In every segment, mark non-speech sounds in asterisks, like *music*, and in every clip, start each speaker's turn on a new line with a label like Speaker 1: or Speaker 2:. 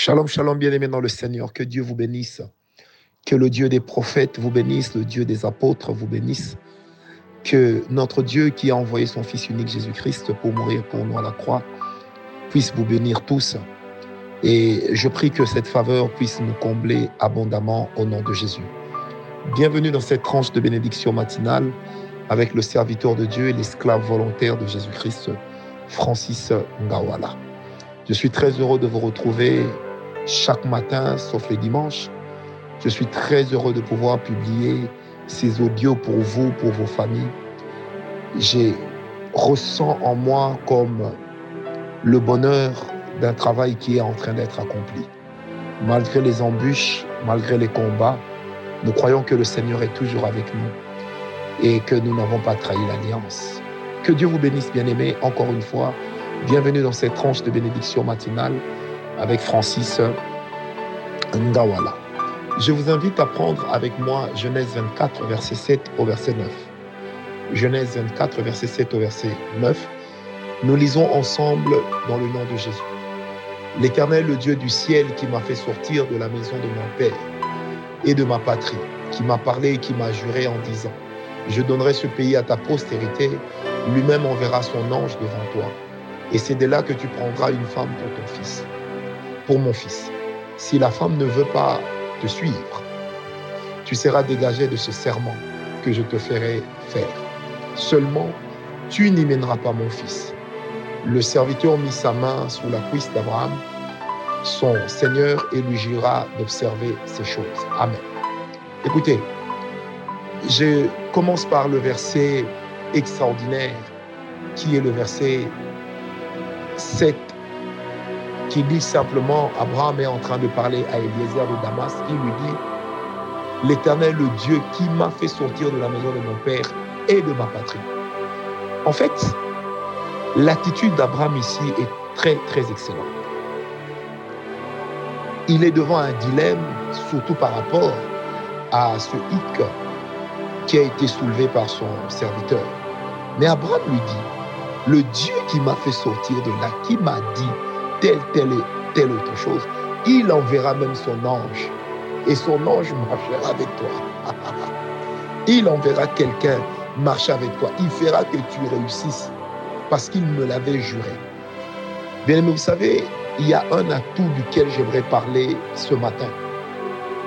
Speaker 1: Shalom, shalom, bien-aimés dans le Seigneur. Que Dieu vous bénisse. Que le Dieu des prophètes vous bénisse, le Dieu des apôtres vous bénisse. Que notre Dieu qui a envoyé son Fils unique Jésus-Christ pour mourir pour nous à la croix puisse vous bénir tous. Et je prie que cette faveur puisse nous combler abondamment au nom de Jésus. Bienvenue dans cette tranche de bénédiction matinale avec le serviteur de Dieu et l'esclave volontaire de Jésus-Christ, Francis Ngawala. Je suis très heureux de vous retrouver chaque matin, sauf les dimanches. Je suis très heureux de pouvoir publier ces audios pour vous, pour vos familles. J'ai ressens en moi comme le bonheur d'un travail qui est en train d'être accompli. Malgré les embûches, malgré les combats, nous croyons que le Seigneur est toujours avec nous et que nous n'avons pas trahi l'alliance. Que Dieu vous bénisse, bien-aimés, encore une fois. Bienvenue dans cette tranche de bénédiction matinale avec Francis Ngawala. Je vous invite à prendre avec moi Genèse 24, verset 7 au verset 9. Genèse 24, verset 7 au verset 9. Nous lisons ensemble dans le nom de Jésus. L'Éternel, le Dieu du ciel, qui m'a fait sortir de la maison de mon Père et de ma patrie, qui m'a parlé et qui m'a juré en disant, je donnerai ce pays à ta postérité, lui-même enverra son ange devant toi et c'est de là que tu prendras une femme pour ton fils, mon fils. Si la femme ne veut pas te suivre, tu seras dégagé de ce serment que je te ferai faire. Seulement, tu n'y mèneras pas mon fils. Le serviteur mit sa main sous la cuisse d'Abraham, son Seigneur, et lui jura d'observer ces choses. Amen. Écoutez, je commence par le verset extraordinaire qui est le verset 7 qui dit simplement, Abraham est en train de parler à Eliezer de Damas, il lui dit, l'Éternel, le Dieu qui m'a fait sortir de la maison de mon Père et de ma patrie. En fait, l'attitude d'Abraham ici est très, très excellente. Il est devant un dilemme, surtout par rapport à ce hic qui a été soulevé par son serviteur. Mais Abraham lui dit, le Dieu qui m'a fait sortir de là, qui m'a dit telle, telle et telle autre chose, il enverra même son ange. Et son ange marchera avec toi. *laughs* il enverra quelqu'un marcher avec toi. Il fera que tu réussisses parce qu'il me l'avait juré. Bien aimé, vous savez, il y a un atout duquel j'aimerais parler ce matin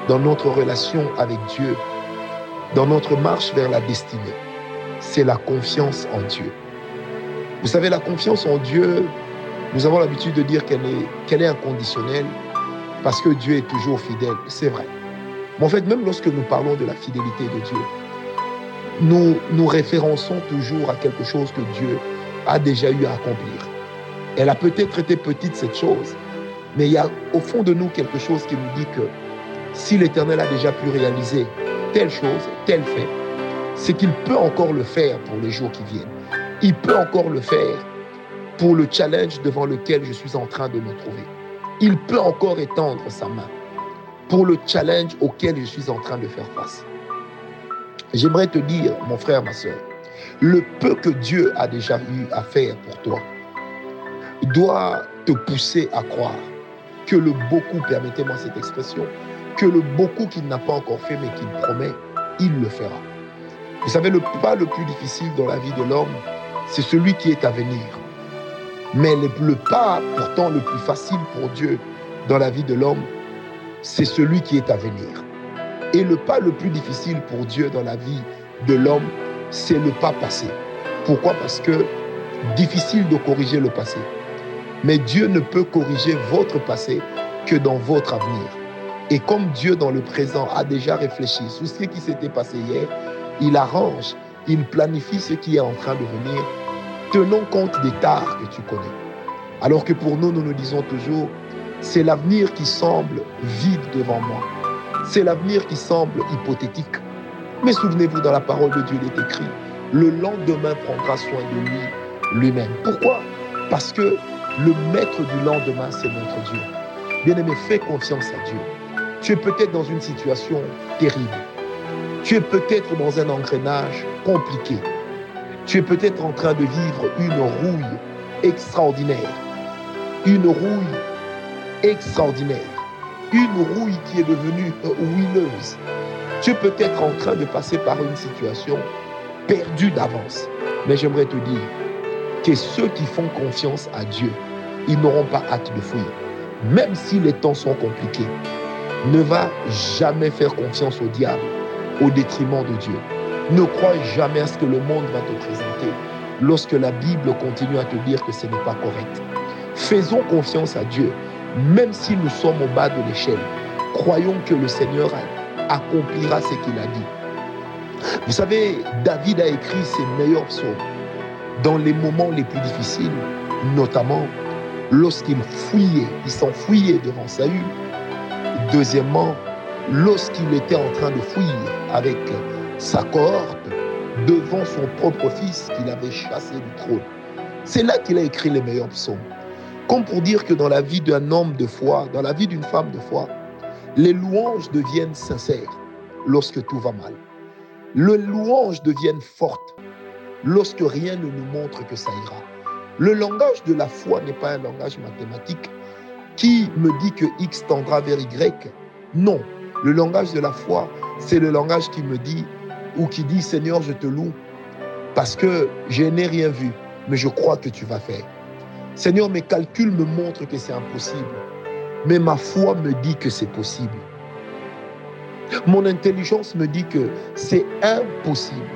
Speaker 1: dans notre relation avec Dieu, dans notre marche vers la destinée. C'est la confiance en Dieu. Vous savez, la confiance en Dieu, nous avons l'habitude de dire qu'elle est, est inconditionnelle parce que Dieu est toujours fidèle. C'est vrai. Mais en fait, même lorsque nous parlons de la fidélité de Dieu, nous nous référençons toujours à quelque chose que Dieu a déjà eu à accomplir. Elle a peut-être été petite, cette chose, mais il y a au fond de nous quelque chose qui nous dit que si l'Éternel a déjà pu réaliser telle chose, tel fait, c'est qu'il peut encore le faire pour les jours qui viennent il peut encore le faire pour le challenge devant lequel je suis en train de me trouver. Il peut encore étendre sa main pour le challenge auquel je suis en train de faire face. J'aimerais te dire, mon frère, ma soeur, le peu que Dieu a déjà eu à faire pour toi doit te pousser à croire que le beaucoup, permettez-moi cette expression, que le beaucoup qu'il n'a pas encore fait mais qu'il promet, il le fera. Vous savez, le pas le plus difficile dans la vie de l'homme, c'est celui qui est à venir. Mais le, pas pourtant le plus facile pour Dieu dans la vie de l'homme, c'est celui qui est à venir. Et le pas le plus difficile pour Dieu dans la vie de l'homme, c'est le pas passé. Pourquoi? Parce que difficile de corriger le passé. Mais Dieu ne peut corriger votre passé que dans votre avenir. Et comme Dieu dans le présent a déjà réfléchi sur ce qui s'était passé hier, il arrange, il planifie ce qui est en train de venir tenons compte des tares que tu connais. Alors que pour nous, nous nous disons toujours, c'est l'avenir qui semble vide devant moi. C'est l'avenir qui semble hypothétique. Mais souvenez-vous, dans la parole de Dieu, il est écrit, le lendemain prendra soin de lui lui-même. Pourquoi? Parce que le maître du lendemain, c'est notre Dieu. Bien-aimé, fais confiance à Dieu. Tu es peut-être dans une situation terrible. Tu es peut-être dans un engrenage compliqué. Tu es peut-être en train de vivre une rouille extraordinaire, une rouille extraordinaire, une rouille qui est devenue huileuse. Tu es peut-être en train de passer par une situation perdue d'avance. Mais j'aimerais te dire que ceux qui font confiance à Dieu, ils n'auront pas hâte de fuir. Même si les temps sont compliqués, ne va jamais faire confiance au diable au détriment de Dieu. Ne crois jamais à ce que le monde va te présenter lorsque la Bible continue à te dire que ce n'est pas correct. Faisons confiance à Dieu, même si nous sommes au bas de l'échelle. Croyons que le Seigneur accomplira ce qu'il a dit. Vous savez, David a écrit ses meilleurs psaumes dans les moments les plus difficiles, notamment lorsqu'il fouillait, il s'enfuyait devant Saül. Deuxièmement, lorsqu'il était en train de fuir avec sa cohorte devant son propre fils qu'il avait chassé du trône. C'est là qu'il a écrit les meilleurs psaumes. Comme pour dire que dans la vie d'un homme de foi, dans la vie d'une femme de foi, les louanges deviennent sincères lorsque tout va mal. Les louanges deviennent fortes lorsque rien ne nous montre que ça ira. Le langage de la foi n'est pas un langage mathématique qui me dit que X tendra vers Y. Non, le langage de la foi, c'est le langage qui me dit ou qui dit Seigneur, je te loue parce que je n'ai rien vu, mais je crois que tu vas faire. Seigneur, mes calculs me montrent que c'est impossible, mais ma foi me dit que c'est possible. Mon intelligence me dit que c'est impossible,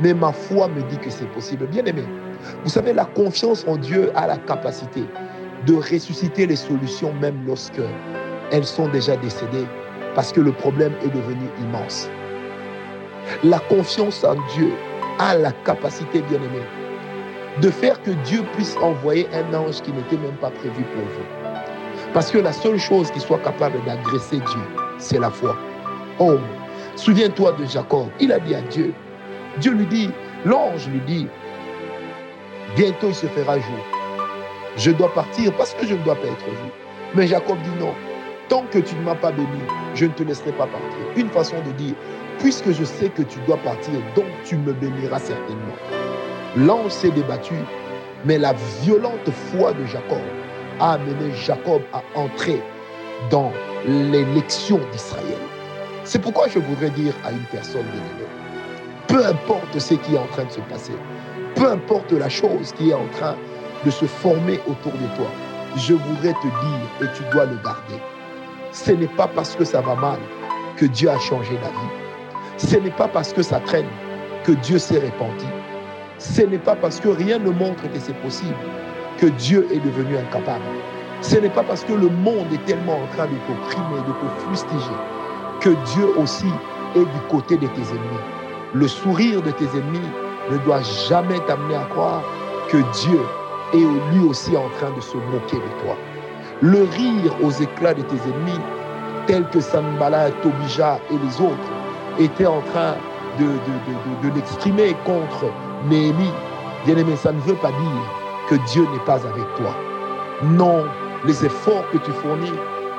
Speaker 1: mais ma foi me dit que c'est possible. Bien aimé, vous savez, la confiance en Dieu a la capacité de ressusciter les solutions même lorsque elles sont déjà décédées, parce que le problème est devenu immense. La confiance en Dieu a la capacité, bien aimé, de faire que Dieu puisse envoyer un ange qui n'était même pas prévu pour vous. Parce que la seule chose qui soit capable d'agresser Dieu, c'est la foi. Oh, souviens-toi de Jacob. Il a dit à Dieu, Dieu lui dit, l'ange lui dit, bientôt il se fera jour. Je dois partir parce que je ne dois pas être vu. Mais Jacob dit non, tant que tu ne m'as pas béni, je ne te laisserai pas partir. Une façon de dire, puisque je sais que tu dois partir, donc tu me béniras certainement. L'ange s'est débattu, mais la violente foi de Jacob a amené Jacob à entrer dans l'élection d'Israël. C'est pourquoi je voudrais dire à une personne bien peu importe ce qui est en train de se passer, peu importe la chose qui est en train de se former autour de toi, je voudrais te dire, et tu dois le garder, ce n'est pas parce que ça va mal que Dieu a changé la vie. Ce n'est pas parce que ça traîne que Dieu s'est répandu. Ce n'est pas parce que rien ne montre que c'est possible que Dieu est devenu incapable. Ce n'est pas parce que le monde est tellement en train de t'opprimer, de te fustiger, que Dieu aussi est du côté de tes ennemis. Le sourire de tes ennemis ne doit jamais t'amener à croire que Dieu est lui aussi en train de se moquer de toi. Le rire aux éclats de tes ennemis, tels que Sambala, Tobija et les autres, étaient en train de, l'exprimer contre Néhémie. Bien-aimé, ça ne veut pas dire que Dieu n'est pas avec toi. Non, les efforts que tu fournis,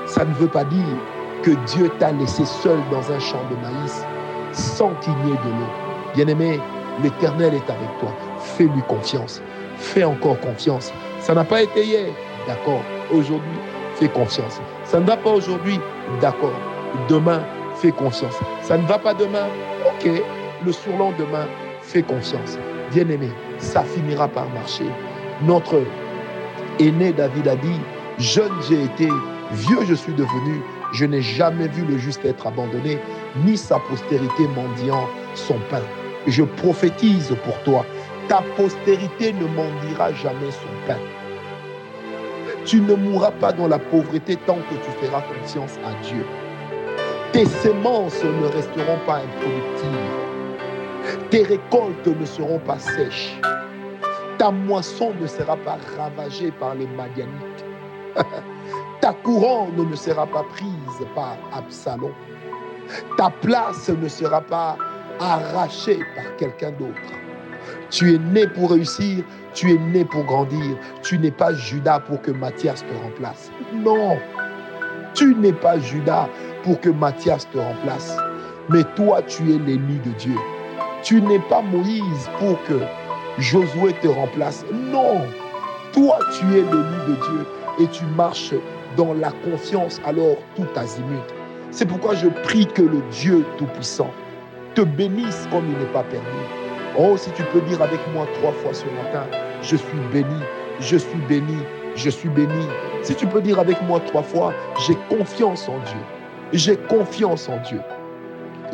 Speaker 1: ça ne veut pas dire que Dieu t'a laissé seul dans un champ de maïs sans qu'il n'y ait de l'eau. Bien-aimé, l'Éternel est avec toi. Fais-lui confiance. Fais encore confiance. Ça n'a pas été hier. D'accord. Aujourd'hui, fais confiance. Ça ne va pas aujourd'hui. D'accord. Demain, fais confiance. Ça ne va pas demain. Ok. Le surlendemain, fais confiance. Bien-aimé, ça finira par marcher. Notre aîné David a dit, jeune j'ai été, vieux je suis devenu, je n'ai jamais vu le juste être abandonné, ni sa postérité mendiant son pain. Je prophétise pour toi, ta postérité ne mendiera jamais son pain. Tu ne mourras pas dans la pauvreté tant que tu feras confiance à Dieu. Tes semences ne resteront pas improductives. Tes récoltes ne seront pas sèches. Ta moisson ne sera pas ravagée par les Madianites. *laughs* Ta couronne ne sera pas prise par Absalom. Ta place ne sera pas arrachée par quelqu'un d'autre. Tu es né pour réussir, tu es né pour grandir. Tu n'es pas Judas pour que Matthias te remplace. Non, tu n'es pas Judas pour que Matthias te remplace. Mais toi, tu es l'élu de Dieu. Tu n'es pas Moïse pour que Josué te remplace. Non, toi, tu es l'élu de Dieu et tu marches dans la confiance, alors tout azimut. C'est pourquoi je prie que le Dieu Tout-Puissant te bénisse comme il n'est pas permis. Oh, si tu peux dire avec moi trois fois ce matin, je suis béni, je suis béni, je suis béni. Si tu peux dire avec moi trois fois, j'ai confiance en Dieu. J'ai confiance en Dieu.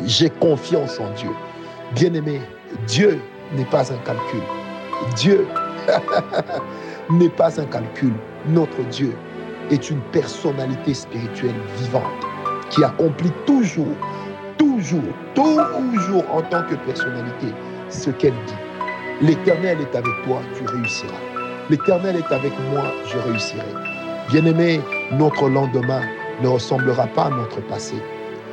Speaker 1: J'ai confiance en Dieu. Bien-aimé, Dieu n'est pas un calcul. Dieu *laughs* n'est pas un calcul. Notre Dieu est une personnalité spirituelle vivante qui accomplit toujours, toujours, toujours en tant que personnalité ce qu'elle dit. L'Éternel est avec toi, tu réussiras. L'Éternel est avec moi, je réussirai. Bien-aimé, notre lendemain ne ressemblera pas à notre passé.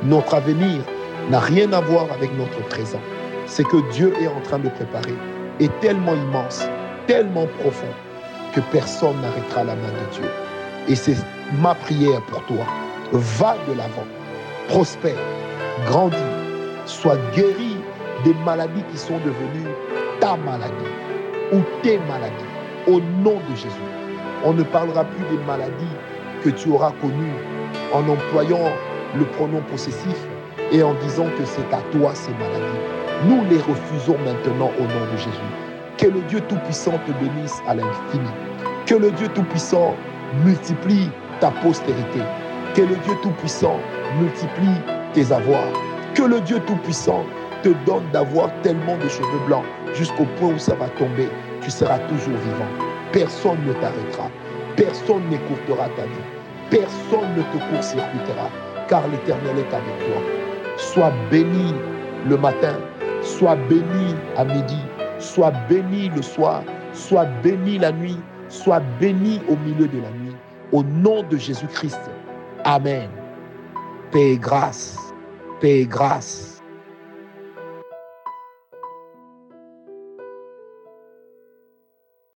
Speaker 1: Notre avenir n'a rien à voir avec notre présent. C'est que Dieu est en train de préparer est tellement immense, tellement profond, que personne n'arrêtera la main de Dieu. Et c'est ma prière pour toi. Va de l'avant, prospère, grandis, sois guéri des maladies qui sont devenues ta maladie ou tes maladies. Au nom de Jésus. On ne parlera plus des maladies que tu auras connues en employant le pronom possessif et en disant que c'est à toi ces maladies. Nous les refusons maintenant au nom de Jésus. Que le Dieu Tout-Puissant te bénisse à l'infini. Que le Dieu Tout-Puissant multiplie ta postérité. Que le Dieu Tout-Puissant multiplie tes avoirs. Que le Dieu Tout-Puissant te donne d'avoir tellement de cheveux blancs jusqu'au point où ça va tomber. Tu seras toujours vivant. Personne ne t'arrêtera. Personne n'écourtera ta vie. Personne ne te court-circuitera. Car l'Éternel est avec toi. Sois béni le matin. Sois béni à midi. Sois béni le soir. Sois béni la nuit. Sois béni au milieu de la nuit. Au nom de Jésus-Christ. Amen. Paix et grâce. Paix et grâce